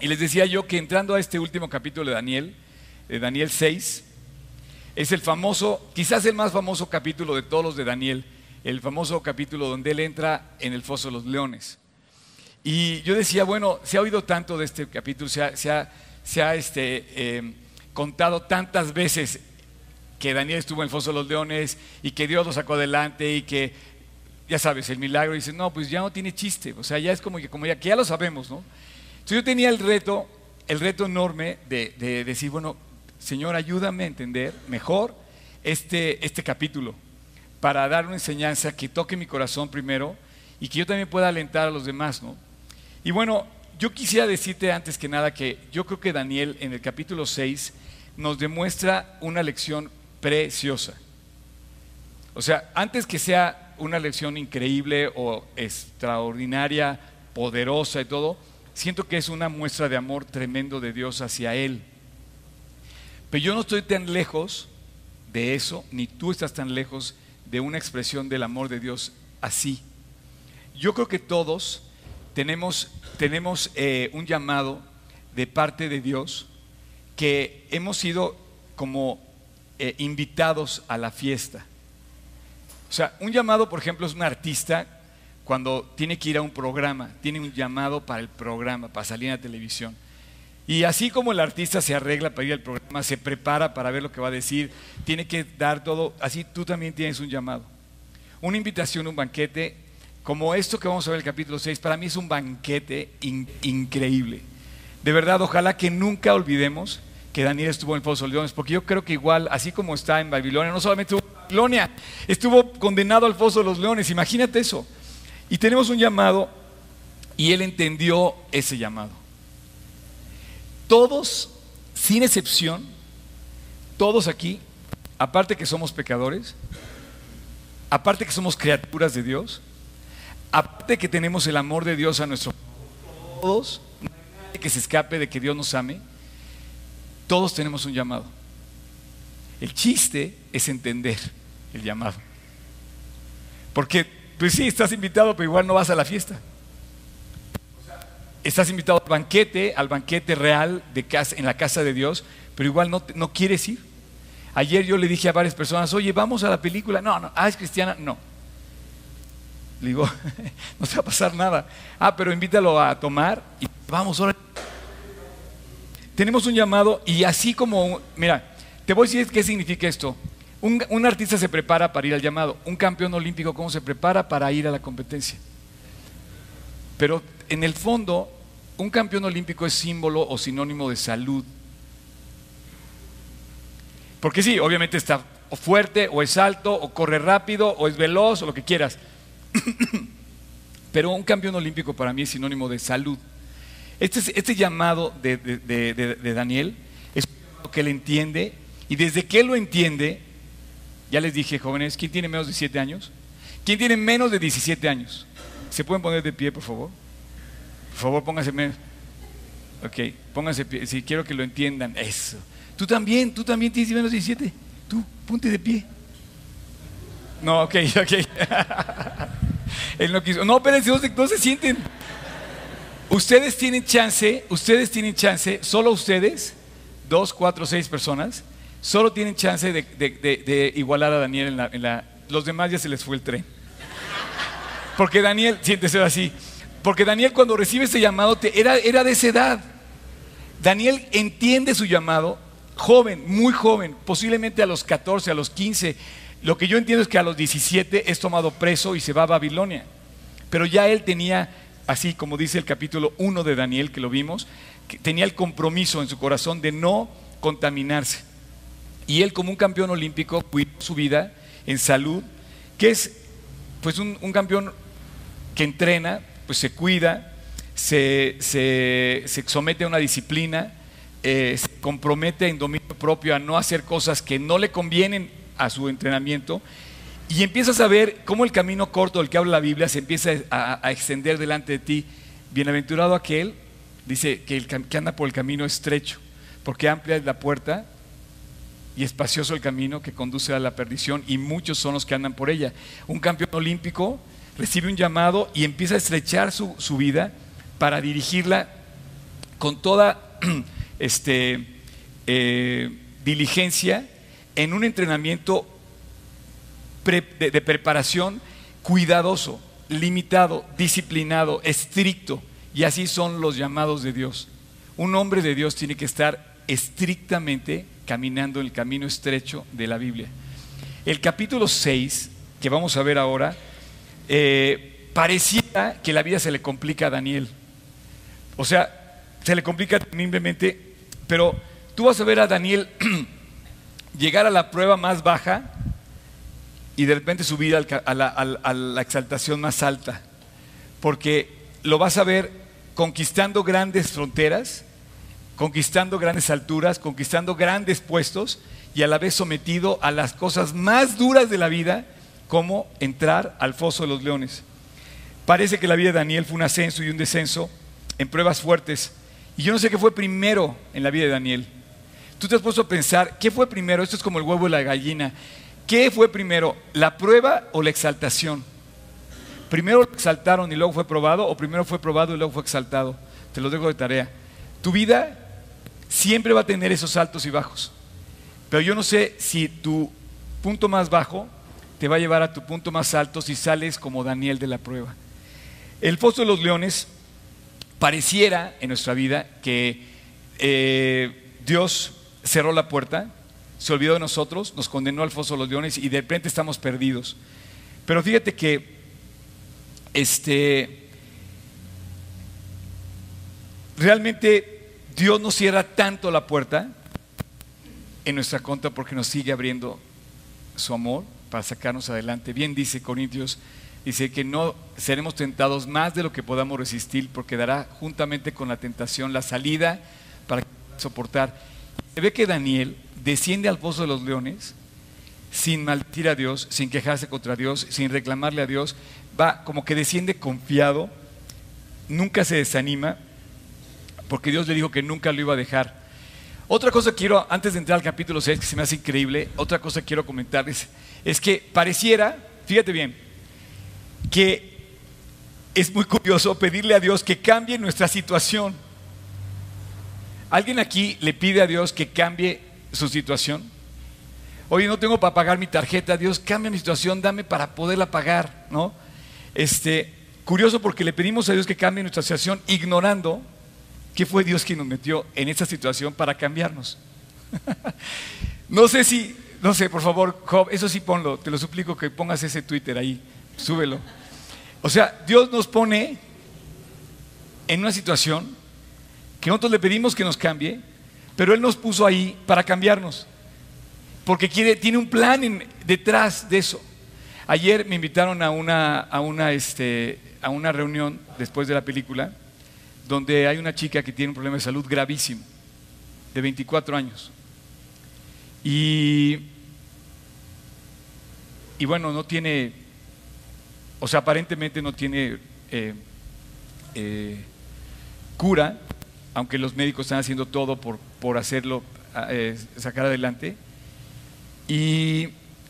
Y les decía yo que entrando a este último capítulo de Daniel, de Daniel 6, es el famoso, quizás el más famoso capítulo de todos los de Daniel, el famoso capítulo donde él entra en el foso de los leones. Y yo decía, bueno, se ha oído tanto de este capítulo, se ha, se ha, este, eh, contado tantas veces que Daniel estuvo en el foso de los leones y que Dios lo sacó adelante y que, ya sabes, el milagro, y dice, no, pues ya no tiene chiste, o sea, ya es como que, como ya, que ya lo sabemos, ¿no? Entonces yo tenía el reto, el reto enorme de, de decir, bueno, Señor, ayúdame a entender mejor este, este capítulo para dar una enseñanza que toque mi corazón primero y que yo también pueda alentar a los demás, ¿no? Y bueno, yo quisiera decirte antes que nada que yo creo que Daniel en el capítulo 6 nos demuestra una lección preciosa. O sea, antes que sea una lección increíble o extraordinaria, poderosa y todo, siento que es una muestra de amor tremendo de Dios hacia Él. Pero yo no estoy tan lejos de eso, ni tú estás tan lejos de una expresión del amor de Dios así. Yo creo que todos tenemos, tenemos eh, un llamado de parte de Dios que hemos sido como eh, invitados a la fiesta. Sea, un llamado, por ejemplo, es un artista cuando tiene que ir a un programa, tiene un llamado para el programa, para salir a la televisión. Y así como el artista se arregla para ir al programa, se prepara para ver lo que va a decir, tiene que dar todo, así tú también tienes un llamado. Una invitación, un banquete, como esto que vamos a ver en el capítulo 6, para mí es un banquete increíble. De verdad, ojalá que nunca olvidemos que Daniel estuvo en el de Leones, porque yo creo que igual, así como está en Babilonia, no solamente en Estuvo condenado al Foso de los Leones, imagínate eso. Y tenemos un llamado y él entendió ese llamado. Todos, sin excepción, todos aquí, aparte que somos pecadores, aparte que somos criaturas de Dios, aparte que tenemos el amor de Dios a nuestro todos, que se escape de que Dios nos ame, todos tenemos un llamado. El chiste es entender el llamado. Porque, pues sí, estás invitado, pero igual no vas a la fiesta. Estás invitado al banquete, al banquete real de casa, en la casa de Dios, pero igual no, no quieres ir. Ayer yo le dije a varias personas, oye, vamos a la película. No, no, ah, es cristiana. No. Le digo, no te va a pasar nada. Ah, pero invítalo a tomar y vamos, ahora. Tenemos un llamado y así como, mira, te voy a decir qué significa esto. Un, artista se prepara para ir al llamado. Un campeón olímpico, ¿cómo se prepara para ir a la competencia? Pero en el fondo, un campeón olímpico es símbolo o sinónimo de salud. Porque sí, obviamente está fuerte, o es alto, o corre rápido, o es veloz, o lo que quieras. Pero un campeón olímpico para mí es sinónimo de salud. Este, este llamado de, de, de, Daniel es que él entiende, y desde que él lo entiende, ya les dije, jóvenes, ¿quién tiene menos de 17 años? ¿Quién tiene menos de 17 años? ¿Se pueden poner de pie, por favor? Por favor, pónganse menos. Ok, pónganse pie. Si quiero que lo entiendan. Eso. Tú también, tú también tienes menos de 17. Tú, ponte de pie. No, ok, ok. Él no quiso. No, espérense, no se sienten. Ustedes tienen chance, ustedes tienen chance, solo ustedes, dos, cuatro, seis personas, solo tienen chance de, igualar a Daniel en la, Los demás ya se les fue el tren. Porque Daniel, siéntese así, porque Daniel cuando recibe ese llamado era, era de esa edad. Daniel entiende su llamado, joven, muy joven, posiblemente a los 14, a los 15. Lo que yo entiendo es que a los 17 es tomado preso y se va a Babilonia. Pero ya él tenía, así como dice el capítulo 1 de Daniel, que lo vimos, que tenía el compromiso en su corazón de no contaminarse. Y él como un campeón olímpico cuidó su vida en salud, que es pues un, campeón que entrena, pues se cuida, se, somete a una disciplina, eh, se compromete en dominio propio a no hacer cosas que no le convienen a su entrenamiento y empiezas a ver cómo el camino corto del que habla la Biblia se empieza a, extender delante de ti. Bienaventurado aquel, dice que el que anda por el camino estrecho, porque amplia es la puerta y espacioso el camino que conduce a la perdición y muchos son los que andan por ella. Un campeón olímpico recibe un llamado y empieza a estrechar su, vida para dirigirla con toda este, eh, diligencia en un entrenamiento de, preparación cuidadoso, limitado, disciplinado, estricto. Y así son los llamados de Dios. Un hombre de Dios tiene que estar estrictamente caminando en el camino estrecho de la Biblia. El capítulo 6, que vamos a ver ahora, eh, parecía que la vida se le complica a Daniel. O sea, se le complica terriblemente, pero tú vas a ver a Daniel llegar a la prueba más baja y de repente subir a, la, exaltación más alta, porque lo vas a ver conquistando grandes fronteras, conquistando grandes alturas, conquistando grandes puestos y a la vez sometido a las cosas más duras de la vida, como entrar al foso de los leones. Parece que la vida de Daniel fue un ascenso y un descenso en pruebas fuertes. Y yo no sé qué fue primero en la vida de Daniel. Tú te has puesto a pensar, ¿qué fue primero? Esto es como el huevo y la gallina. ¿Qué fue primero, la prueba o la exaltación? ¿Primero lo exaltaron y luego fue probado o primero fue probado y luego fue exaltado? Te lo dejo de tarea. Tu vida siempre va a tener esos altos y bajos. Pero yo no sé si tu punto más bajo te va a llevar a tu punto más alto si sales como Daniel de la prueba. El foso de los leones pareciera en nuestra vida que eh, Dios cerró la puerta se olvidó de nosotros, nos condenó al foso de los leones y de repente estamos perdidos. Pero fíjate que este realmente Dios no cierra tanto la puerta en nuestra contra porque nos sigue abriendo su amor para sacarnos adelante. Bien dice Corintios, dice que no seremos tentados más de lo que podamos resistir porque dará juntamente con la tentación la salida para soportar. Se ve que Daniel desciende al pozo de los leones sin maldecir a Dios, sin quejarse contra Dios, sin reclamarle a Dios, va como que desciende confiado, nunca se desanima, porque Dios le dijo que nunca lo iba a dejar. Otra cosa quiero, antes de entrar al capítulo 6, que se me hace increíble, otra cosa quiero comentarles, es que pareciera, fíjate bien, que es muy curioso pedirle a Dios que cambie nuestra situación. ¿Alguien aquí le pide a Dios que cambie su situación? Oye, no tengo para pagar mi tarjeta, Dios, cambia mi situación, dame para poderla pagar, ¿no? Este, curioso porque le pedimos a Dios que cambie nuestra situación ignorando que fue Dios quien nos metió en esta situación para cambiarnos. no sé si, no sé, por favor, eso sí ponlo, te lo suplico que pongas ese Twitter ahí, súbelo. O sea, Dios nos pone en una situación que nosotros le pedimos que nos cambie, pero Él nos puso ahí para cambiarnos. Porque quiere, tiene un plan detrás de eso. Ayer me invitaron a una, a, una, este, a una reunión después de la película donde hay una chica que tiene un problema de salud gravísimo, de 24 años. Y, y bueno, no tiene, o sea, aparentemente no tiene eh, eh, cura, aunque los médicos están haciendo todo por, por hacerlo, eh, sacar adelante. Y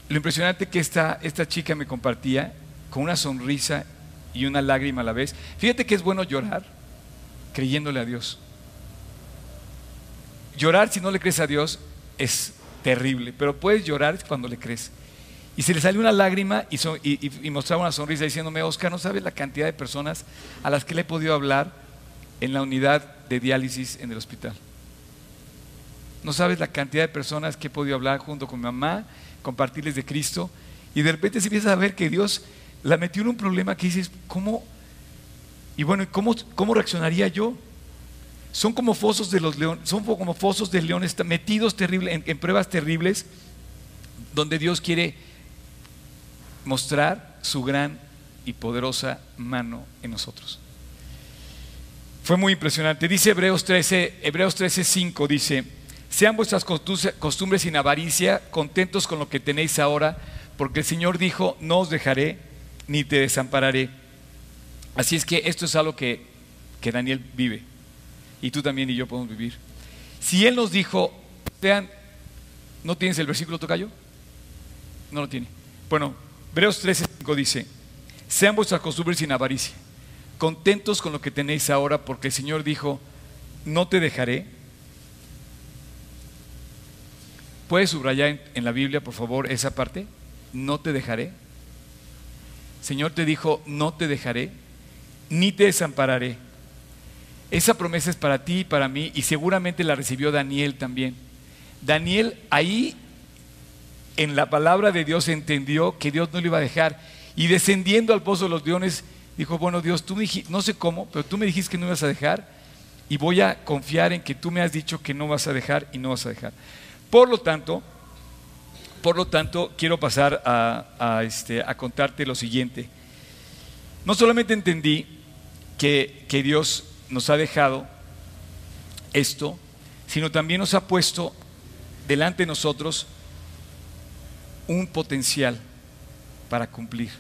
lo impresionante que esta, esta chica me compartía con una sonrisa y una lágrima a la vez. Fíjate que es bueno llorar creyéndole a Dios. Llorar si no le crees a Dios es terrible, pero puedes llorar cuando le crees. Y se le salió una lágrima y, mostraba una sonrisa diciéndome, Oscar, ¿no sabes la cantidad de personas a las que le he podido hablar en la unidad de diálisis en el hospital. No sabes la cantidad de personas que he podido hablar junto con mi mamá, compartirles de Cristo, y de repente se empieza a ver que Dios la metió en un problema que dices, ¿cómo? Y bueno, ¿cómo, cómo reaccionaría yo? Son como fosos de los leones, son como fosos de leones metidos en, en pruebas terribles, donde Dios quiere mostrar su gran y poderosa mano en nosotros. Fue muy impresionante. Dice Hebreos 13, Hebreos 13, 5, dice, sean vuestras costumbres sin avaricia, contentos con lo que tenéis ahora, porque el Señor dijo, no os dejaré ni te desampararé. Así es que esto es algo que, que Daniel vive. Y tú también y yo podemos vivir. Si Él nos dijo, vean, ¿no tienes el versículo tocayo? No lo tiene. Bueno, Hebreos 13, 5 dice, sean vuestras costumbres sin avaricia contentos con lo que tenéis ahora porque el Señor dijo, no te dejaré. ¿Puedes subrayar en la Biblia, por favor, esa parte? No te dejaré. Señor te dijo, no te dejaré, ni te desampararé. Esa promesa es para ti y para mí y seguramente la recibió Daniel también. Daniel ahí en la palabra de Dios entendió que Dios no le iba a dejar y descendiendo al pozo de los leones dijo, bueno Dios, tú me dijiste, no sé cómo, pero tú me dijiste que no ibas a dejar y voy a confiar en que tú me has dicho que no vas a dejar y no vas a dejar. Por lo tanto, por lo tanto, quiero pasar a, este, a contarte lo siguiente. No solamente entendí que, Dios nos ha dejado esto, sino también nos ha puesto delante de nosotros un potencial para cumplir.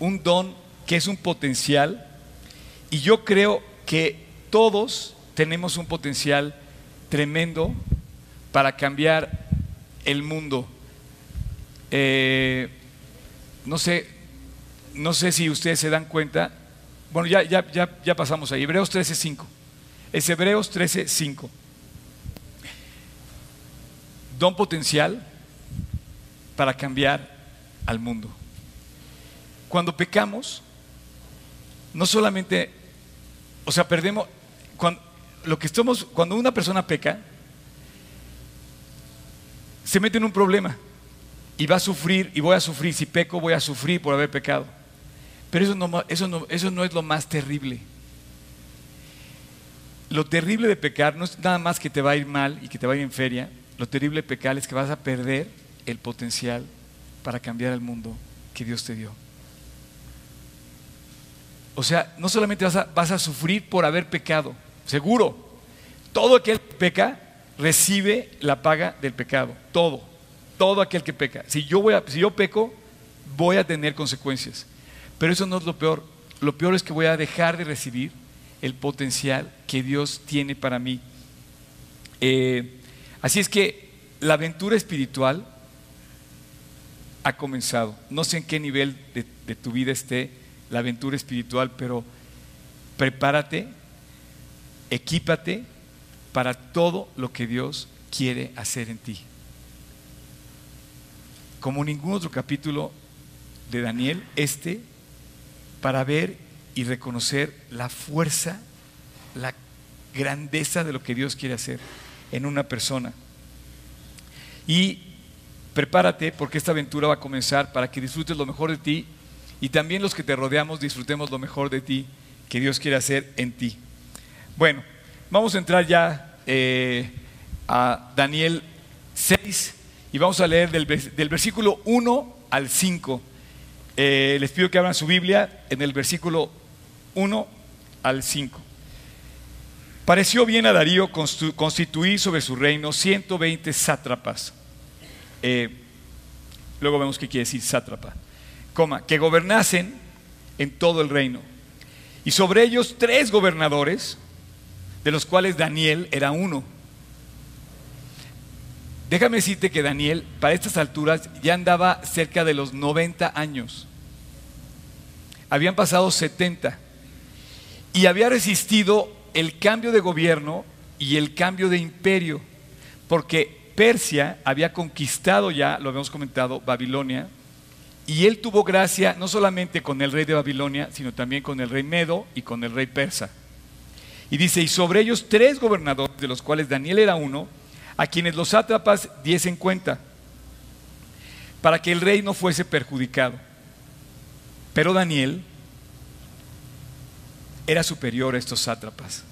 Un don que es un potencial y yo creo que todos tenemos un potencial tremendo para cambiar el mundo. Eh, no sé, no sé si ustedes se dan cuenta. Bueno, ya, ya, ya, ya pasamos ahí. Hebreos 13.5. Es Hebreos 13.5. Don potencial para cambiar al mundo. Cuando pecamos, no solamente, o sea, perdemos, cuando, lo que estamos, cuando una persona peca, se mete en un problema y va a sufrir y voy a sufrir, si peco voy a sufrir por haber pecado. Pero eso no, es lo más terrible. Lo terrible de pecar no es nada más que te va a ir mal y que te va a ir en feria. Lo terrible de pecar es que vas a perder el potencial para cambiar el mundo que Dios te dio. O sea, no solamente vas a, vas a sufrir por haber pecado, seguro. Todo aquel que peca recibe la paga del pecado. Todo. Todo aquel que peca. Si yo, voy a, si yo peco, voy a tener consecuencias. Pero eso no es lo peor. Lo peor es que voy a dejar de recibir el potencial que Dios tiene para mí. Eh, así es que la aventura espiritual ha comenzado. No sé en qué nivel de, de tu vida esté la aventura espiritual, pero prepárate, equípate para todo lo que Dios quiere hacer en ti. Como ningún otro capítulo de Daniel, este, para ver y reconocer la fuerza, la grandeza de lo que Dios quiere hacer en una persona. Y prepárate porque esta aventura va a comenzar para que disfrutes lo mejor de ti y también los que te rodeamos disfrutemos lo mejor de ti que Dios quiere hacer en ti. Bueno, Vamos a entrar ya eh, a Daniel 6 y vamos a leer del, versículo 1 al 5. Eh, les pido que abran su Biblia en el versículo 1 al 5. Pareció bien a Darío constituir sobre su reino 120 sátrapas. Eh, luego vemos qué quiere decir sátrapa. Coma, que gobernasen en todo el reino. Y sobre ellos tres gobernadores de los cuales Daniel era uno. Déjame decirte que Daniel, para estas alturas, ya andaba cerca de los 90 años. Habían pasado 70 y había resistido el cambio de gobierno y el cambio de imperio, porque Persia había conquistado ya, lo habíamos comentado, Babilonia, y él tuvo gracia no solamente con el rey de Babilonia, sino también con el rey Medo y con el rey persa. Y dice, y sobre ellos tres gobernadores, de los cuales Daniel era uno, a quienes los sátrapas diesen cuenta, para que el rey no fuese perjudicado. Pero Daniel era superior a estos sátrapas,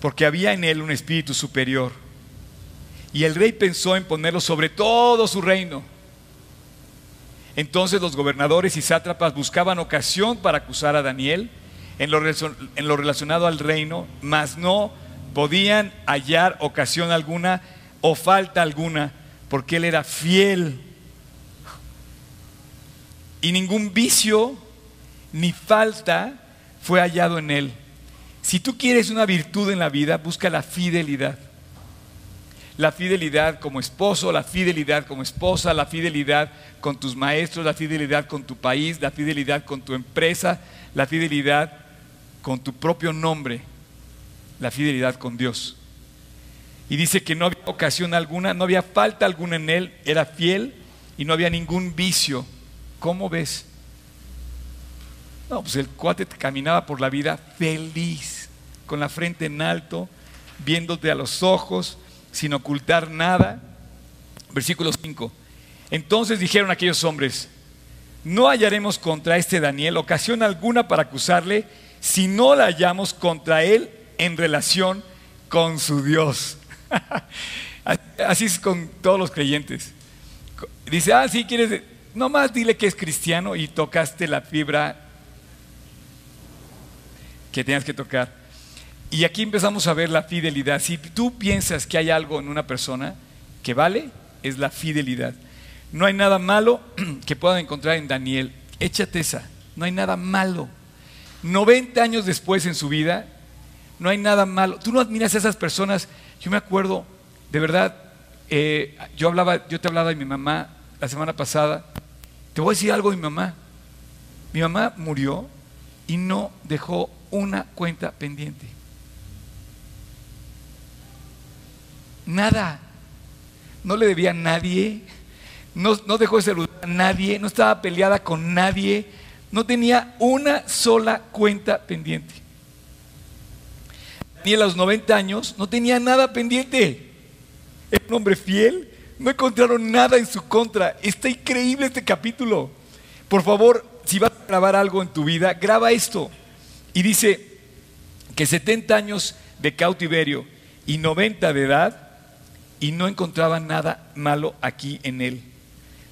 porque había en él un espíritu superior. Y el rey pensó en ponerlo sobre todo su reino. Entonces los gobernadores y sátrapas buscaban ocasión para acusar a Daniel en lo, relacionado al reino, mas no podían hallar ocasión alguna o falta alguna, porque él era fiel. Y ningún vicio ni falta fue hallado en él. Si tú quieres una virtud en la vida, busca la fidelidad. la fidelidad como esposo, la fidelidad como esposa, la fidelidad con tus maestros, la fidelidad con tu país, la fidelidad con tu empresa, la fidelidad con tu propio nombre, la fidelidad con Dios. Y dice que no había ocasión alguna, no había falta alguna en él, era fiel y no había ningún vicio. ¿Cómo ves? No, pues el cuate caminaba por la vida feliz, con la frente en alto, viéndote a los ojos, sin ocultar nada. Versículo 5. Entonces dijeron aquellos hombres, no hallaremos contra este Daniel ocasión alguna para acusarle si no la hallamos contra él en relación con su Dios. Así es con todos los creyentes. Dice, ah, sí, quieres, nomás dile que es cristiano y tocaste la fibra que tenías que tocar. Y aquí empezamos a ver la fidelidad. Si tú piensas que hay algo en una persona que vale, es la fidelidad. No hay nada malo que puedan encontrar en Daniel. Échate esa. No hay nada malo. 90 años después en su vida, no hay nada malo. Tú no admiras a esas personas. Yo me acuerdo, de verdad, eh, yo, hablaba, yo te hablaba de mi mamá la semana pasada. Te voy a decir algo de mi mamá. Mi mamá murió y no dejó una cuenta pendiente. Nada. No le debía a nadie. No, dejó de saludar a nadie. No estaba peleada con nadie. No tenía una sola cuenta pendiente. Ni a los 90 años no tenía nada pendiente. Era un hombre fiel. No encontraron nada en su contra. Está increíble este capítulo. Por favor, si vas a grabar algo en tu vida, graba esto. Y dice que 70 años de cautiverio y 90 de edad y no encontraba nada malo aquí en él.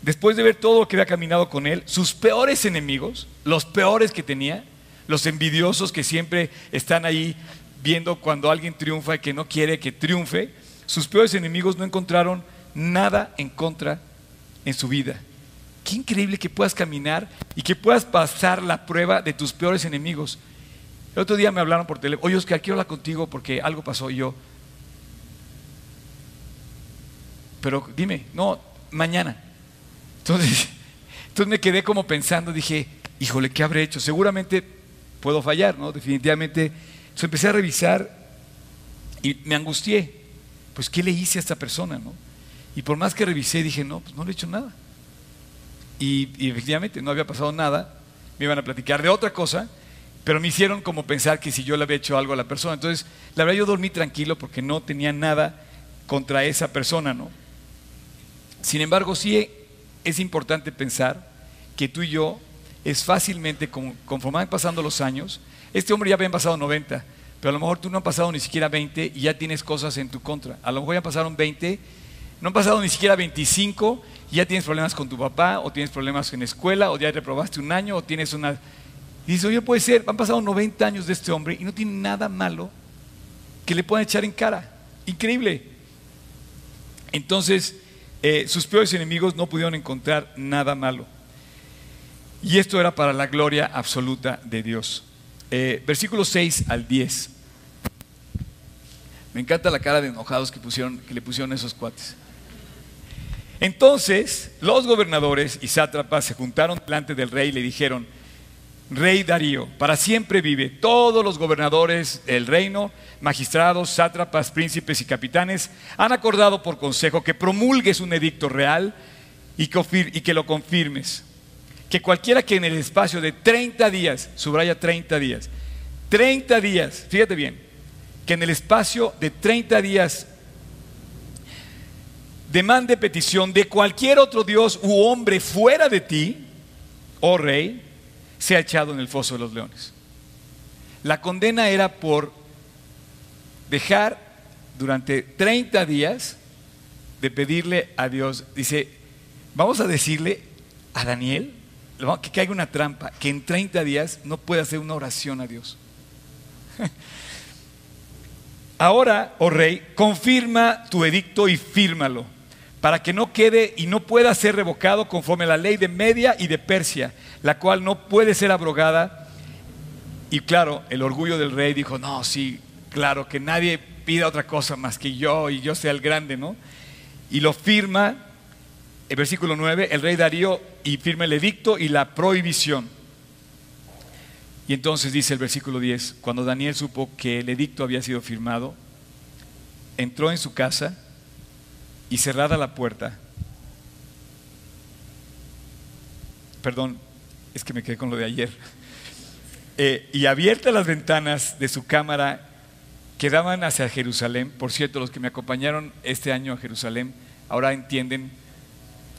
Después de ver todo lo que había caminado con él, sus peores enemigos, los peores que tenía, los envidiosos que siempre están ahí viendo cuando alguien triunfa y que no quiere que triunfe, sus peores enemigos no encontraron nada en contra en su vida. Qué increíble que puedas caminar y que puedas pasar la prueba de tus peores enemigos. El otro día me hablaron por teléfono, oye Oscar, quiero hablar contigo porque algo pasó yo, pero dime, no, mañana. Entonces, entonces me quedé como pensando, dije, híjole, ¿qué habré hecho? Seguramente puedo fallar, ¿no? Definitivamente. Entonces empecé a revisar y me angustié. Pues, ¿qué le hice a esta persona, no? Y por más que revisé, dije, no, pues no le he hecho nada. Y, y efectivamente no había pasado nada. Me iban a platicar de otra cosa, pero me hicieron como pensar que si yo le había hecho algo a la persona. Entonces, la verdad, yo dormí tranquilo porque no tenía nada contra esa persona, ¿no? Sin embargo, sí es importante pensar que tú y yo es fácilmente, conforme van pasando los años, este hombre ya habían pasado 90, pero a lo mejor tú no han pasado ni siquiera 20 y ya tienes cosas en tu contra. A lo mejor ya pasaron 20, no han pasado ni siquiera 25 y ya tienes problemas con tu papá, o tienes problemas en la escuela, o ya reprobaste un año, o tienes una... Y dices, oye, puede ser, han pasado 90 años de este hombre y no tiene nada malo que le puedan echar en cara. Increíble. Entonces, eh, sus peores enemigos no pudieron encontrar nada malo. Y esto era para la gloria absoluta de Dios. Eh, versículos 6 al 10. Me encanta la cara de enojados que, pusieron, que le pusieron esos cuates. Entonces los gobernadores y sátrapas se juntaron delante del rey y le dijeron, Rey Darío, para siempre vive. Todos los gobernadores del reino, magistrados, sátrapas, príncipes y capitanes han acordado por consejo que promulgues un edicto real y que, lo confirmes. Que cualquiera que en el espacio de 30 días, subraya 30 días, 30 días, fíjate bien, que en el espacio de 30 días demande petición de cualquier otro Dios u hombre fuera de ti, oh rey, se ha echado en el foso de los leones. La condena era por dejar durante 30 días de pedirle a Dios. Dice, vamos a decirle a Daniel que caiga una trampa, que en 30 días no puede hacer una oración a Dios. Ahora, oh rey, confirma tu edicto y fírmalo, para que no quede y no pueda ser revocado conforme a la ley de Media y de Persia, la cual no puede ser abrogada. Y claro, el orgullo del rey dijo, no, sí, claro, que nadie pida otra cosa más que yo y yo sea el grande, ¿no? Y lo firma, el versículo 9, el rey Darío y firma el edicto y la prohibición. Y entonces dice el versículo 10, cuando Daniel supo que el edicto había sido firmado, entró en su casa y cerrada la puerta, perdón, es que me quedé con lo de ayer, eh, y abiertas las ventanas de su cámara que daban hacia Jerusalén, por cierto, los que me acompañaron este año a Jerusalén, ahora entienden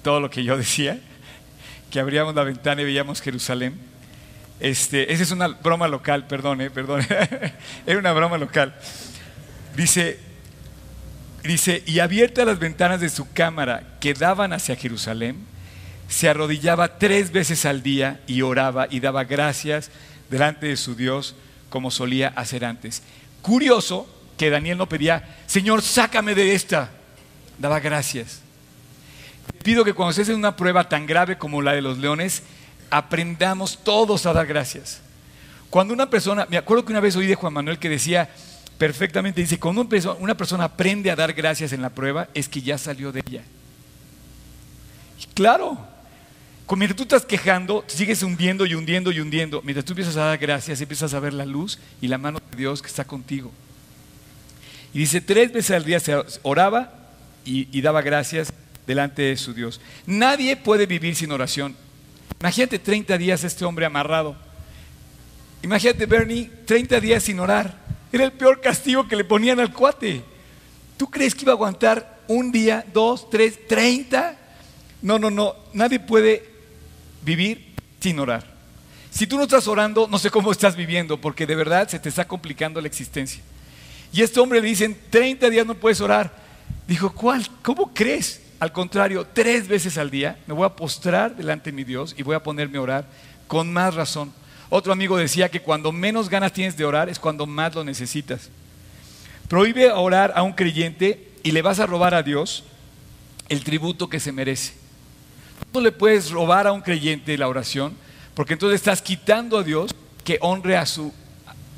todo lo que yo decía, que abríamos la ventana y veíamos Jerusalén. Este, esa es una broma local, perdón, eh, perdón, era una broma local. Dice, dice, y abiertas las ventanas de su cámara que daban hacia Jerusalén, se arrodillaba tres veces al día y oraba y daba gracias delante de su Dios como solía hacer antes. Curioso que Daniel no pedía, Señor, sácame de esta. Daba gracias. Pido que cuando estés en una prueba tan grave como la de los leones, aprendamos todos a dar gracias. Cuando una persona, me acuerdo que una vez oí de Juan Manuel que decía perfectamente, dice, cuando una persona aprende a dar gracias en la prueba, es que ya salió de ella. claro, Mientras tú estás quejando, sigues hundiendo y hundiendo y hundiendo. Mientras tú empiezas a dar gracias, empiezas a ver la luz y la mano de Dios que está contigo. Y dice, tres veces al día se oraba y daba gracias delante de su Dios. Nadie puede vivir sin oración. Imagínate 30 días este hombre amarrado. Imagínate, Bernie, 30 días sin orar. Era el peor castigo que le ponían al cuate. ¿Tú crees que iba a aguantar un día, dos, tres, treinta? No, no, no. Nadie puede vivir sin orar. Si tú no estás orando, no sé cómo estás viviendo, porque de verdad se te está complicando la existencia. Y este hombre le dicen, 30 días no puedes orar. Dijo, ¿cuál? ¿Cómo crees? Al contrario, tres veces al día me voy a postrar delante de mi Dios y voy a ponerme a orar con más razón. Otro amigo decía que cuando menos ganas tienes de orar es cuando más lo necesitas. Prohíbe orar a un creyente y le vas a robar a Dios el tributo que se merece. No le puedes robar a un creyente la oración, porque entonces estás quitando a Dios que honre a su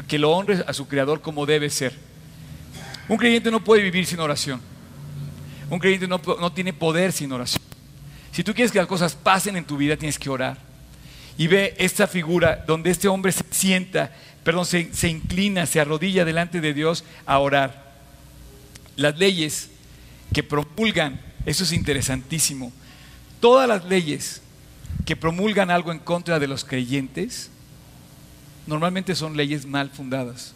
que lo honre a su creador como debe ser. Un creyente no puede vivir sin oración. Un creyente no, tiene poder sin oración. Si tú quieres que las cosas pasen en tu vida, tienes que orar. Y ve esta figura donde este hombre se sienta, perdón, se, se inclina, se arrodilla delante de Dios a orar. Las leyes que promulgan, eso es interesantísimo todas las leyes que promulgan algo en contra de los creyentes, normalmente son leyes mal fundadas.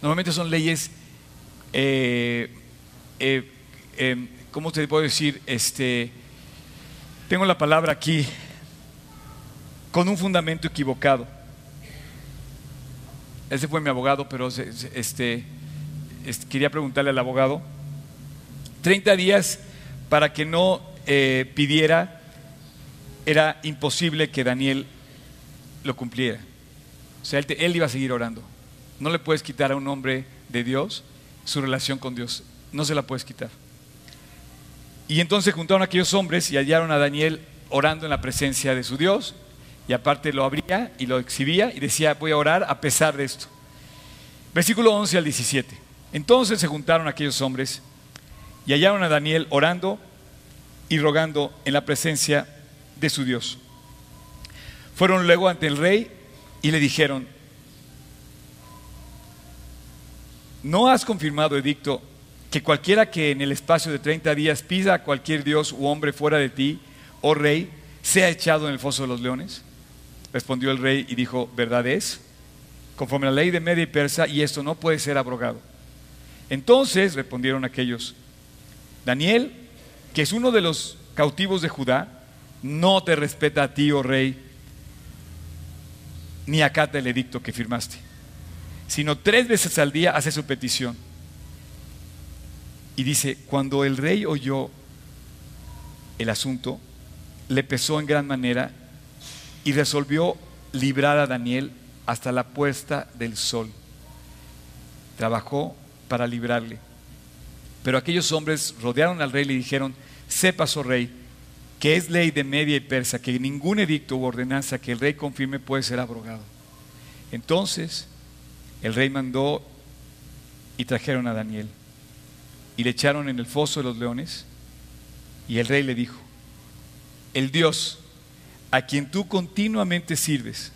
Normalmente son leyes, eh, eh, em, ¿cómo te puedo decir? Este, tengo la palabra aquí, con un fundamento equivocado. Ese fue mi abogado, pero este, quería preguntarle al abogado. 30 días para que no eh, pidiera, era imposible que Daniel lo cumpliera. O sea, él, él, iba a seguir orando. No le puedes quitar a un hombre de Dios su relación con Dios. No se la puedes quitar. Y entonces juntaron aquellos hombres y hallaron a Daniel orando en la presencia de su Dios. Y aparte lo abría y lo exhibía y decía, voy a orar a pesar de esto. Versículo 11 al 17. Entonces se juntaron aquellos hombres y hallaron a Daniel orando y rogando en la presencia de su Dios. Fueron luego ante el rey y le dijeron, ¿no has confirmado, edicto, que cualquiera que en el espacio de 30 días pida a cualquier dios u hombre fuera de ti, oh rey, sea echado en el foso de los leones? Respondió el rey y dijo, ¿verdad es? Conforme a la ley de Media y Persa, y esto no puede ser abrogado. Entonces respondieron aquellos, Daniel, que es uno de los cautivos de Judá, no te respeta a ti, oh rey, ni acata el edicto que firmaste, sino tres veces al día hace su petición. Y dice, cuando el rey oyó el asunto, le pesó en gran manera y resolvió librar a Daniel hasta la puesta del sol. Trabajó para librarle. Pero aquellos hombres rodearon al rey y le dijeron, sepas, oh rey, que es ley de media y persa, que ningún edicto u ordenanza que el rey confirme puede ser abrogado. Entonces, el rey mandó y trajeron a Daniel y le echaron en el foso de los leones y el rey le dijo, el Dios a quien tú continuamente sirves,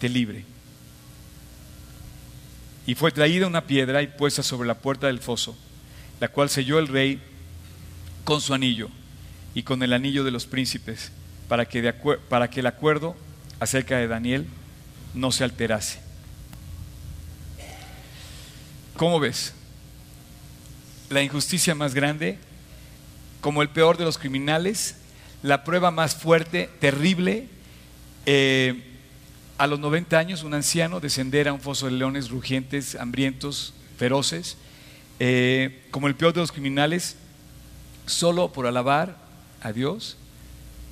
te libre. Y fue traída una piedra y puesta sobre la puerta del foso, la cual selló el rey con su anillo y con el anillo de los príncipes, para que, para que el acuerdo acerca de Daniel no se alterase. ¿Cómo ves? La injusticia más grande, como el peor de los criminales, la prueba más fuerte, terrible. Eh, a los 90 años, un anciano descender a un foso de leones rugientes, hambrientos, feroces, eh, como el peor de los criminales, solo por alabar a Dios,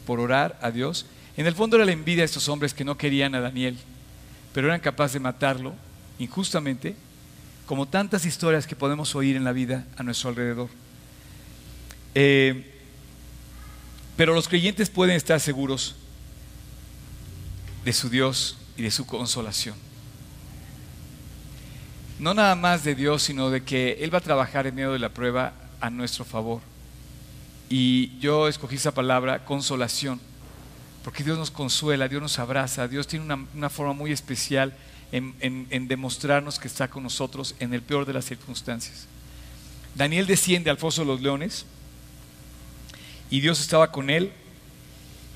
por orar a Dios. En el fondo era la envidia de estos hombres que no querían a Daniel, pero eran capaces de matarlo injustamente, como tantas historias que podemos oír en la vida a nuestro alrededor. Eh, pero los creyentes pueden estar seguros de su Dios y de su consolación. No nada más de Dios, sino de que Él va a trabajar en medio de la prueba a nuestro favor. Y yo escogí esa palabra, consolación, porque Dios nos consuela, Dios nos abraza, Dios tiene una, forma muy especial en, demostrarnos que está con nosotros en el peor de las circunstancias. Daniel desciende al foso de los leones y Dios estaba con él.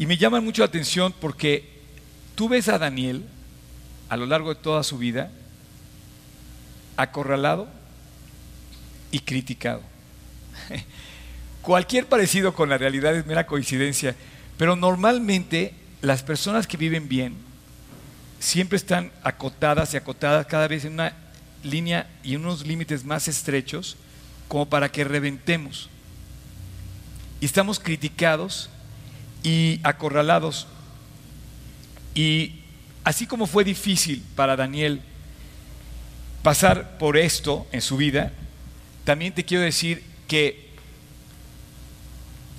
Y me llama mucho la atención porque tú ves a Daniel a lo largo de toda su vida acorralado y criticado. Cualquier parecido con la realidad es mera coincidencia, pero normalmente las personas que viven bien siempre están acotadas y acotadas cada vez en una línea y unos límites más estrechos como para que reventemos y estamos criticados y acorralados. Y así como fue difícil para Daniel pasar por esto en su vida, también te quiero decir que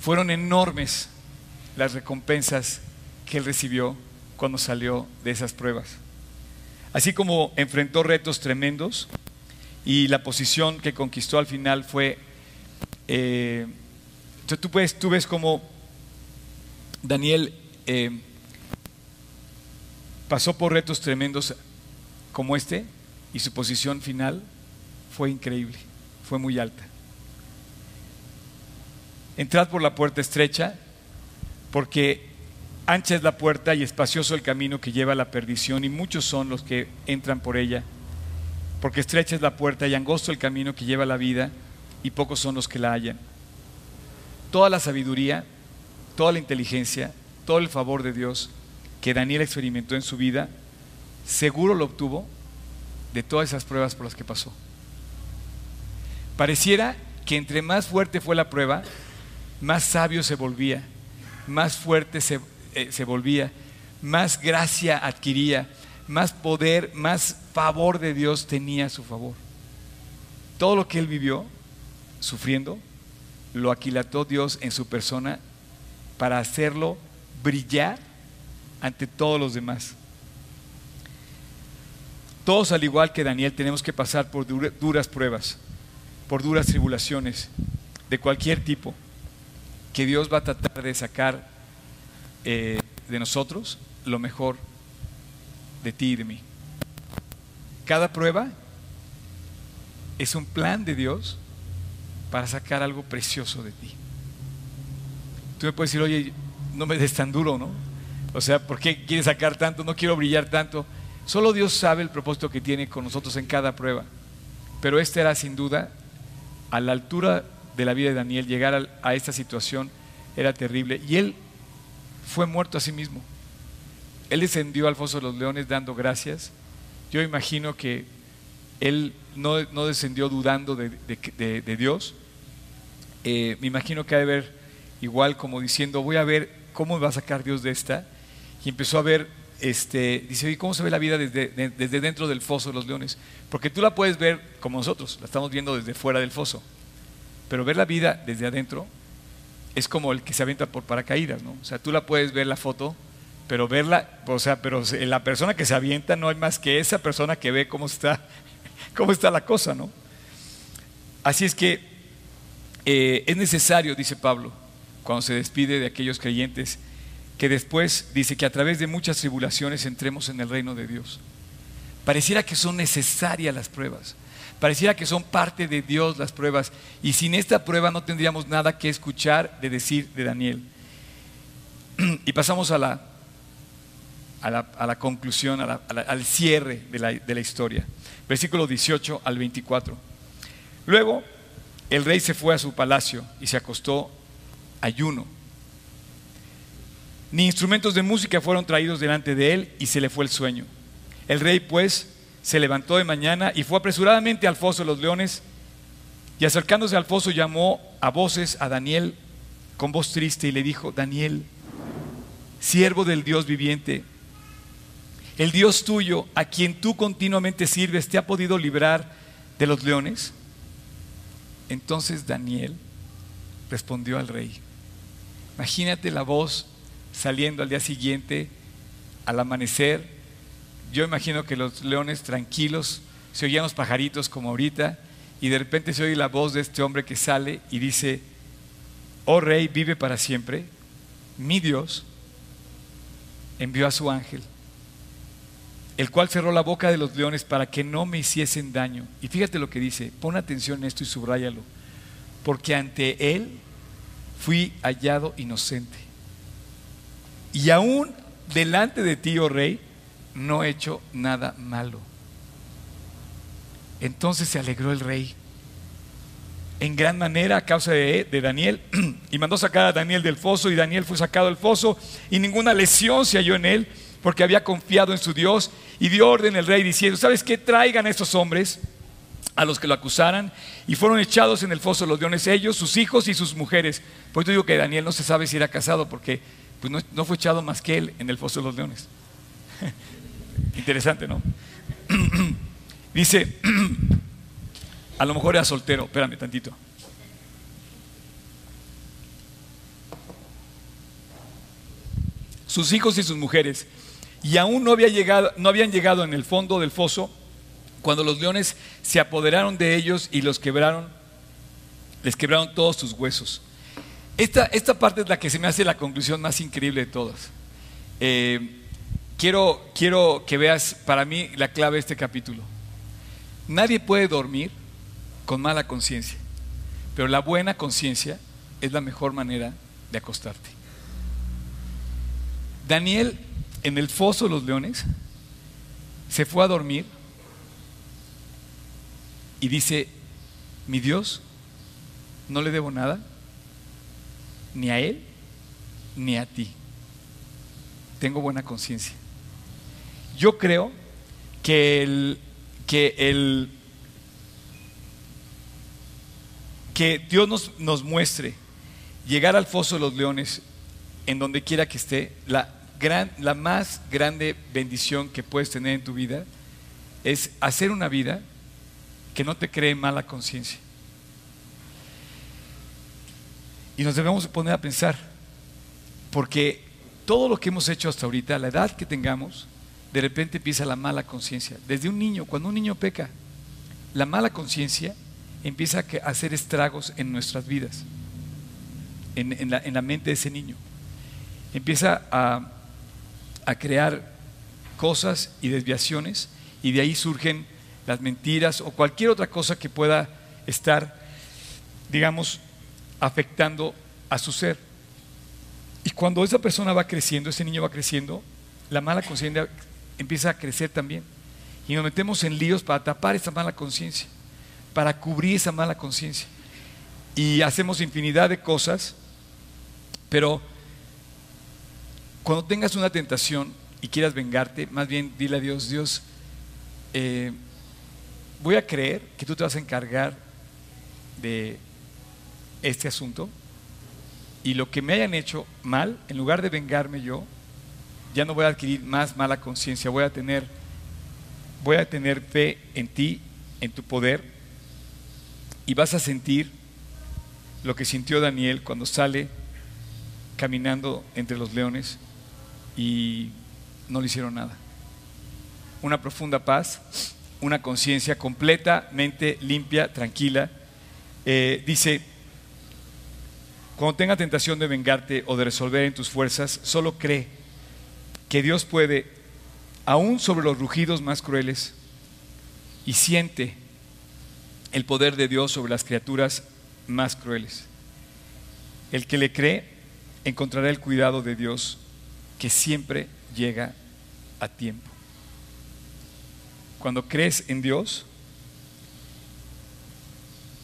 fueron enormes las recompensas que él recibió cuando salió de esas pruebas. Así como enfrentó retos tremendos y la posición que conquistó al final fue eh, tú, puedes, tú ves como Daniel eh, pasó por retos tremendos como este y su posición final fue increíble, fue muy alta. Entrad por la puerta estrecha, porque ancha es la puerta y espacioso el camino que lleva a la perdición, y muchos son los que entran por ella, porque estrecha es la puerta y angosto el camino que lleva a la vida, y pocos son los que la hallan toda la sabiduría, toda la inteligencia, todo el favor de Dios que Daniel experimentó en su vida, seguro lo obtuvo de todas esas pruebas por las que pasó. Pareciera que entre más fuerte fue la prueba, más sabio se volvía, más fuerte se, eh, se volvía, más gracia adquiría, más poder, más favor de Dios tenía a su favor. Todo lo que él vivió sufriendo lo aquilató Dios en su persona para hacerlo brillar ante todos los demás. Todos, al igual que Daniel, tenemos que pasar por duras pruebas, por duras tribulaciones de cualquier tipo, que Dios va a tratar de sacar eh, de nosotros lo mejor de ti y de mí. Cada prueba es un plan de Dios para sacar algo precioso de ti. Tú me puedes decir, oye, no me des tan duro, ¿no? O sea, ¿por qué quieres sacar tanto? No quiero brillar tanto. Solo Dios sabe el propósito que tiene con nosotros en cada prueba. Pero este era sin duda, a la altura de la vida de Daniel, llegar a, esta situación era terrible. Y él fue muerto a sí mismo. Él descendió al foso de los leones dando gracias. Yo imagino que él no, descendió dudando de Dios, eh, me imagino que ha de ver igual como diciendo, voy a ver cómo va a sacar Dios de esta. Y empezó a ver, este, dice, ¿cómo se ve la vida desde, desde dentro del foso de los leones? Porque tú la puedes ver como nosotros, la estamos viendo desde fuera del foso. Pero ver la vida desde adentro es como el que se avienta por paracaídas, ¿no? O sea, tú la puedes ver la foto, pero verla, o sea, pero la persona que se avienta no hay más que esa persona que ve cómo está cómo está la cosa, ¿no? Así es que eh, es necesario, dice Pablo, cuando se despide de aquellos creyentes, que después dice que a través de muchas tribulaciones entremos en el reino de Dios. Pareciera que son necesarias las pruebas, pareciera que son parte de Dios las pruebas, y sin esta prueba no tendríamos nada que escuchar de decir de Daniel. Y pasamos a la, a la, conclusión, al cierre de la, de la historia. Versículo 18 al 24. Luego el rey se fue a su palacio y se acostó ayuno. Ni instrumentos de música fueron traídos delante de él y se le fue el sueño. El rey pues se levantó de mañana y fue apresuradamente al foso de los leones y acercándose al foso llamó a voces a Daniel con voz triste y le dijo, Daniel, siervo del Dios viviente, el Dios tuyo, a quien tú continuamente sirves, ¿te ha podido librar de los leones? Entonces Daniel respondió al rey, imagínate la voz saliendo al día siguiente, al amanecer, yo imagino que los leones tranquilos, se oían los pajaritos como ahorita, y de repente se oye la voz de este hombre que sale y dice, oh rey, vive para siempre, mi Dios envió a su ángel, el cual cerró la boca de los leones para que no me hiciesen daño. Y fíjate lo que dice, pon atención en esto y subráyalo, porque ante él fui hallado inocente. Y aún delante de ti, oh rey, no he hecho nada malo. Entonces se alegró el rey en gran manera a causa de, Daniel y mandó sacar a Daniel del foso y Daniel fue sacado del foso y ninguna lesión se halló en él porque había confiado en su Dios y dio orden el rey diciendo, ¿sabes qué? Traigan a estos hombres a los que lo acusaran y fueron echados en el foso los leones ellos, sus hijos y sus mujeres. Por eso digo que Daniel no se sabe si era casado porque pues, no, no fue echado más que él en el foso de los leones. Interesante, ¿no? Dice, a lo mejor era soltero, espérame tantito. Sus hijos y sus mujeres. Y aún no, había llegado, no habían llegado en el fondo del foso cuando los leones se apoderaron de ellos y los quebraron, les quebraron todos sus huesos. Esta, esta parte es la que se me hace la conclusión más increíble de todas. Eh, quiero, quiero que veas para mí la clave de este capítulo. Nadie puede dormir con mala conciencia. Pero la buena conciencia es la mejor manera de acostarte. Daniel, en el foso de los leones, se fue a dormir y dice, mi Dios, no le debo nada, ni a él, ni a ti. Tengo buena conciencia. Yo creo que el, que el que Dios nos, nos muestre llegar al foso de los leones, en donde quiera que esté, la, gran, la más grande bendición que puedes tener en tu vida es hacer una vida que no te cree mala conciencia. Y nos debemos poner a pensar, porque todo lo que hemos hecho hasta ahorita, la edad que tengamos, de repente empieza la mala conciencia. Desde un niño, cuando un niño peca, la mala conciencia empieza a hacer estragos en nuestras vidas, en, la, mente de ese niño. Empieza a, a crear cosas y desviaciones y de ahí surgen las mentiras o cualquier otra cosa que pueda estar, digamos, afectando a su ser. Y cuando esa persona va creciendo, ese niño va creciendo, la mala conciencia empieza a crecer también. Y nos metemos en líos para tapar esa mala conciencia para cubrir esa mala conciencia. Y hacemos infinidad de cosas, pero cuando tengas una tentación y quieras vengarte, más bien dile a Dios, Dios, eh, voy a creer que tú te vas a encargar de este asunto y lo que me hayan hecho mal, en lugar de vengarme yo, ya no voy a adquirir más mala conciencia, voy a tener voy a tener fe en ti, en tu poder y vas a sentir lo que sintió Daniel cuando sale caminando entre los leones y no le hicieron nada. Una profunda paz una conciencia completamente limpia, tranquila. Eh, dice, cuando tenga tentación de vengarte o de resolver en tus fuerzas, solo cree que Dios puede, aún sobre los rugidos más crueles, y siente el poder de Dios sobre las criaturas más crueles. El que le cree encontrará el cuidado de Dios que siempre llega a tiempo. Cuando crees en Dios,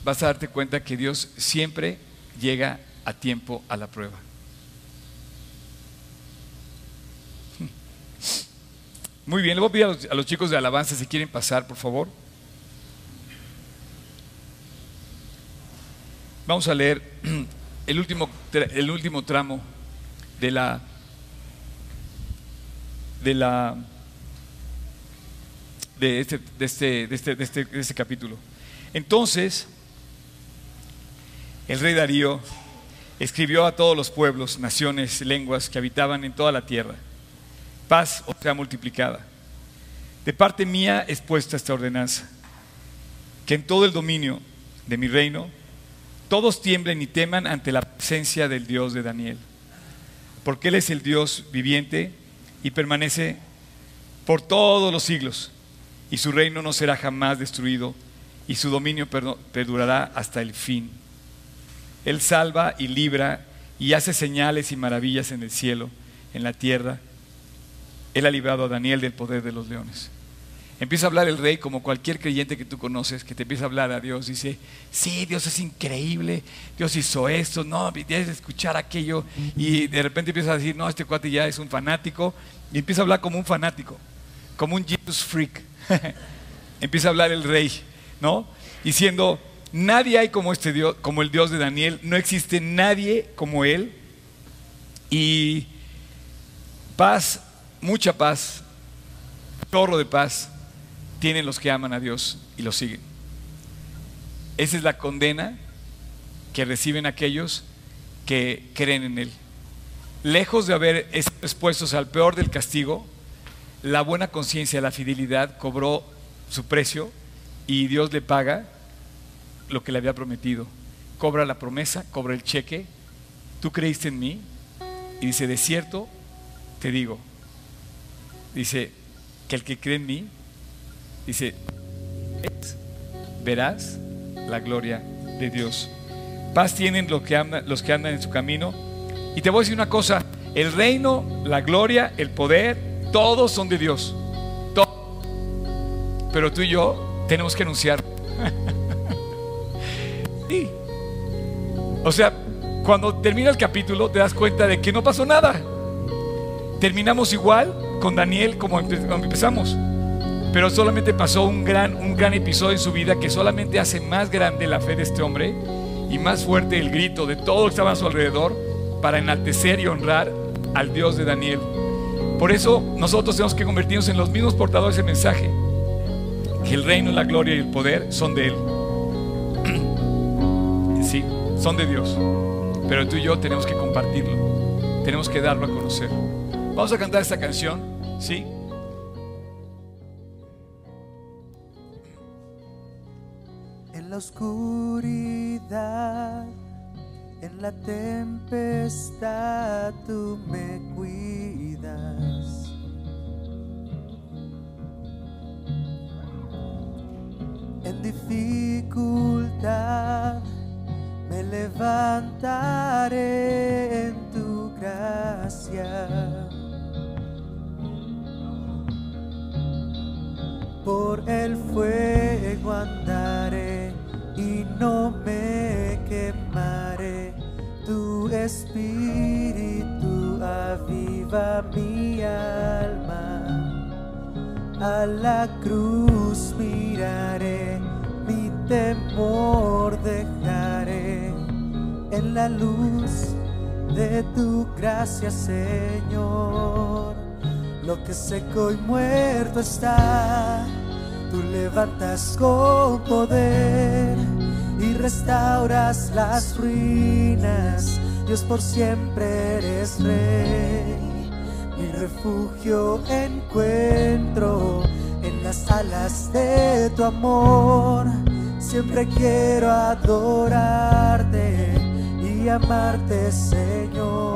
vas a darte cuenta que Dios siempre llega a tiempo a la prueba. Muy bien, le voy a pedir a los, chicos de alabanza si quieren pasar, por favor. Vamos a leer el último, el último tramo de la de la de este, de este, de este, de este, de este capítulo. Entonces, el rey Darío escribió a todos los pueblos, naciones, lenguas que habitaban en toda la tierra. Paz os sea multiplicada. De parte mía es puesta esta ordenanza, que en todo el dominio de mi reino todos tiemblen y teman ante la presencia del Dios de Daniel, porque Él es el Dios viviente y permanece por todos los siglos, y su reino no será jamás destruido, y su dominio perdurará hasta el fin. Él salva y libra y hace señales y maravillas en el cielo, en la tierra. Él ha librado a Daniel del poder de los leones. Empieza a hablar el rey como cualquier creyente que tú conoces, que te empieza a hablar a Dios. Dice, sí, Dios es increíble, Dios hizo esto, no, debes escuchar aquello. Y de repente empieza a decir, no, este cuate ya es un fanático. Y empieza a hablar como un fanático, como un Jesus freak. empieza a hablar el rey, ¿no? Diciendo, Nadie hay como este Dios, como el Dios de Daniel, no existe nadie como él. Y paz, mucha paz, chorro de paz tienen los que aman a Dios y lo siguen. Esa es la condena que reciben aquellos que creen en Él. Lejos de haber expuestos al peor del castigo, la buena conciencia, la fidelidad cobró su precio y Dios le paga lo que le había prometido. Cobra la promesa, cobra el cheque. Tú creíste en mí. Y dice, de cierto, te digo. Dice, que el que cree en mí, dice, verás la gloria de Dios. Paz tienen los que, andan, los que andan en su camino. Y te voy a decir una cosa, el reino, la gloria, el poder, todos son de Dios. Pero tú y yo tenemos que anunciar. Sí. O sea, cuando termina el capítulo te das cuenta de que no pasó nada. Terminamos igual con Daniel como empezamos. Pero solamente pasó un gran, un gran episodio en su vida que solamente hace más grande la fe de este hombre y más fuerte el grito de todo lo que estaba a su alrededor para enaltecer y honrar al Dios de Daniel. Por eso nosotros tenemos que convertirnos en los mismos portadores del mensaje, que el reino, la gloria y el poder son de Él son de Dios, pero tú y yo tenemos que compartirlo, tenemos que darlo a conocer. Vamos a cantar esta canción, ¿sí? En la oscuridad, en la tempestad, tú me cuidas. En dificultad me levantaré en tu gracia. Por el fuego andaré y no me quemaré. Tu espíritu aviva mi alma. A la cruz miraré, mi temor dejaré en la luz de tu gracia, Señor. Lo que seco y muerto está, tú levantas con poder y restauras las ruinas. Dios por siempre eres rey, mi refugio encuentro en las alas de tu amor. Siempre quiero adorarte y amarte, Señor.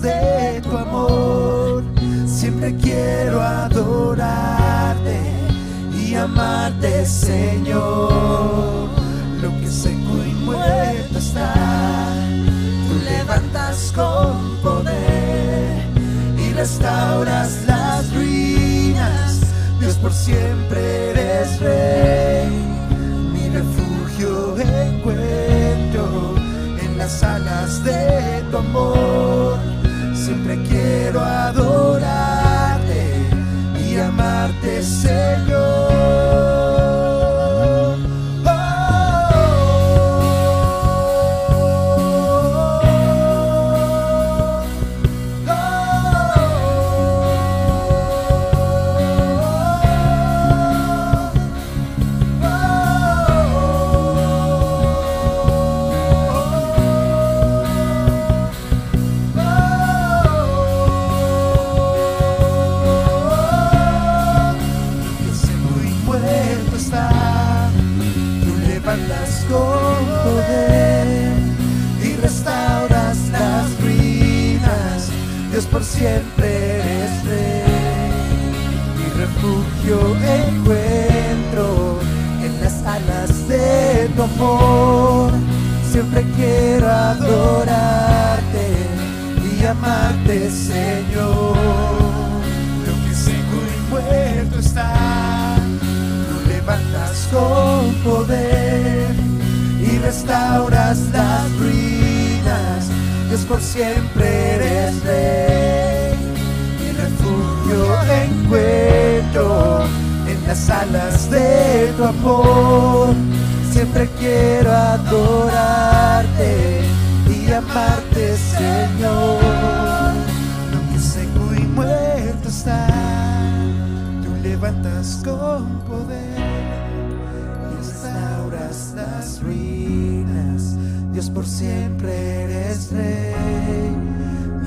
de tu amor. Siempre quiero adorarte y amarte, Señor. Lo que seco y muerto está, tú levantas con poder y restauras las ruinas. Dios por siempre eres rey, mi refugio encuentro en las alas de tu amor. Siempre quiero adorarte siempre eres rey, mi refugio encuentro en las alas de tu amor. Siempre quiero adorarte y amarte, Señor. Lo que seco y muerto está, tú levantas con poder y restauras las ruinas. Dios por siempre eres rey, en las alas de tu amor. Siempre quiero adorarte y amarte, Señor. Lo que seco y muerto está, tú levantas con poder y restauras las ruinas. Dios por siempre eres rey,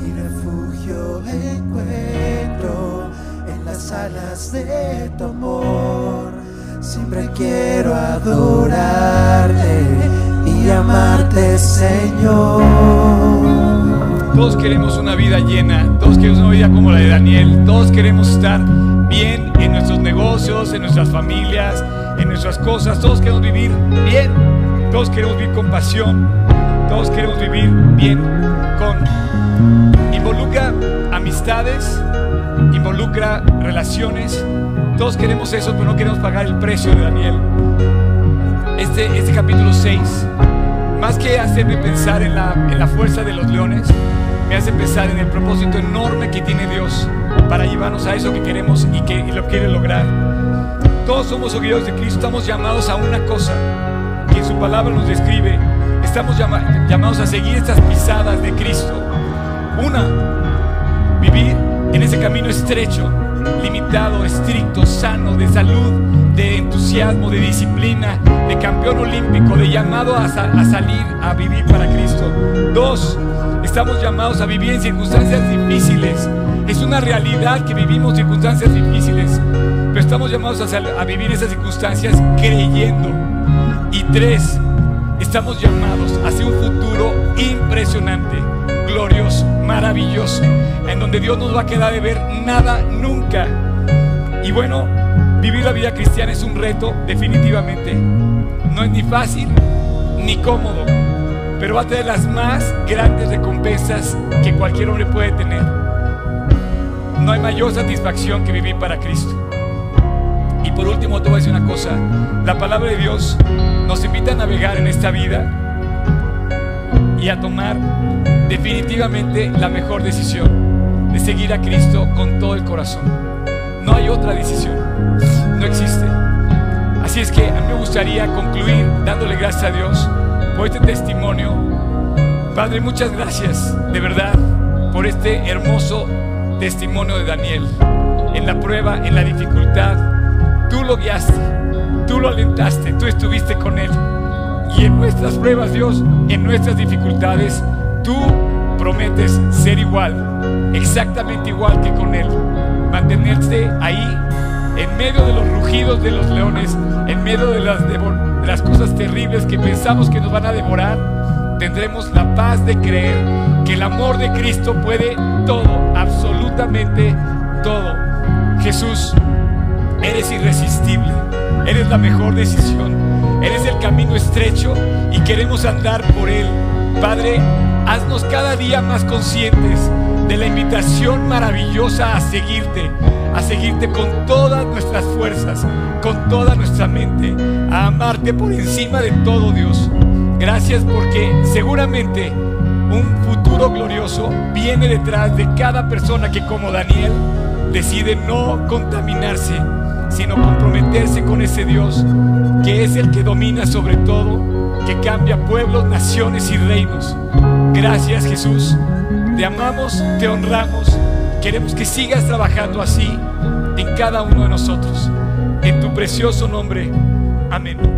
mi refugio encuentro en las de tu amor. Siempre quiero adorarte y amarte, Señor. Todos queremos una vida llena, todos queremos una vida como la de Daniel, todos queremos estar bien en nuestros negocios, en nuestras familias, en nuestras cosas, todos queremos vivir bien, todos queremos vivir con pasión, todos queremos vivir bien con... Involucra amistades, involucra relaciones, todos queremos eso, pero no queremos pagar el precio de Daniel. Este, este capítulo 6, más que hacerme pensar en la, en la fuerza de los leones, me hace pensar en el propósito enorme que tiene Dios para llevarnos a eso que queremos y que y lo quiere lograr. Todos somos seguidores de Cristo, estamos llamados a una cosa que en su palabra nos describe. Estamos llama- llamados a seguir estas pisadas de Cristo. Una, vivir en ese camino estrecho, limitado, estricto, sano, de salud, de entusiasmo, de disciplina, de campeón olímpico, de llamado a, sa- a salir a vivir para Cristo. Dos, estamos llamados a vivir en circunstancias difíciles. Es una realidad que vivimos circunstancias difíciles, pero estamos llamados a, a vivir esas circunstancias creyendo. Y tres, estamos llamados hacia un futuro impresionante, glorioso, maravilloso, en donde Dios nos va a quedar de ver nada nunca. Y bueno, vivir la vida cristiana es un reto, definitivamente. No es ni fácil ni cómodo, pero va a tener las más grandes recompensas que cualquier hombre puede tener. No hay mayor satisfacción que vivir para Cristo. Y por último, te voy a decir una cosa. La palabra de Dios nos invita a navegar en esta vida y a tomar definitivamente la mejor decisión de seguir a Cristo con todo el corazón. No hay otra decisión. No existe. Así es que a mí me gustaría concluir dándole gracias a Dios por este testimonio. Padre, muchas gracias de verdad por este hermoso testimonio de Daniel. En la prueba, en la dificultad, tú lo guiaste, tú lo alentaste, tú estuviste con él. Y en nuestras pruebas, Dios, en nuestras dificultades, tú prometes ser igual, exactamente igual que con él. Mantenerte ahí, en medio de los rugidos de los leones, en medio de las, de las cosas terribles que pensamos que nos van a devorar, tendremos la paz de creer que el amor de Cristo puede todo, absolutamente todo. Jesús, eres irresistible, eres la mejor decisión, eres el camino estrecho y queremos andar por él. Padre, haznos cada día más conscientes de la invitación maravillosa a seguirte, a seguirte con todas nuestras fuerzas, con toda nuestra mente, a amarte por encima de todo Dios. Gracias porque seguramente un futuro glorioso viene detrás de cada persona que como Daniel decide no contaminarse, sino comprometerse con ese Dios que es el que domina sobre todo, que cambia pueblos, naciones y reinos. Gracias Jesús, te amamos, te honramos, queremos que sigas trabajando así en cada uno de nosotros. En tu precioso nombre, amén.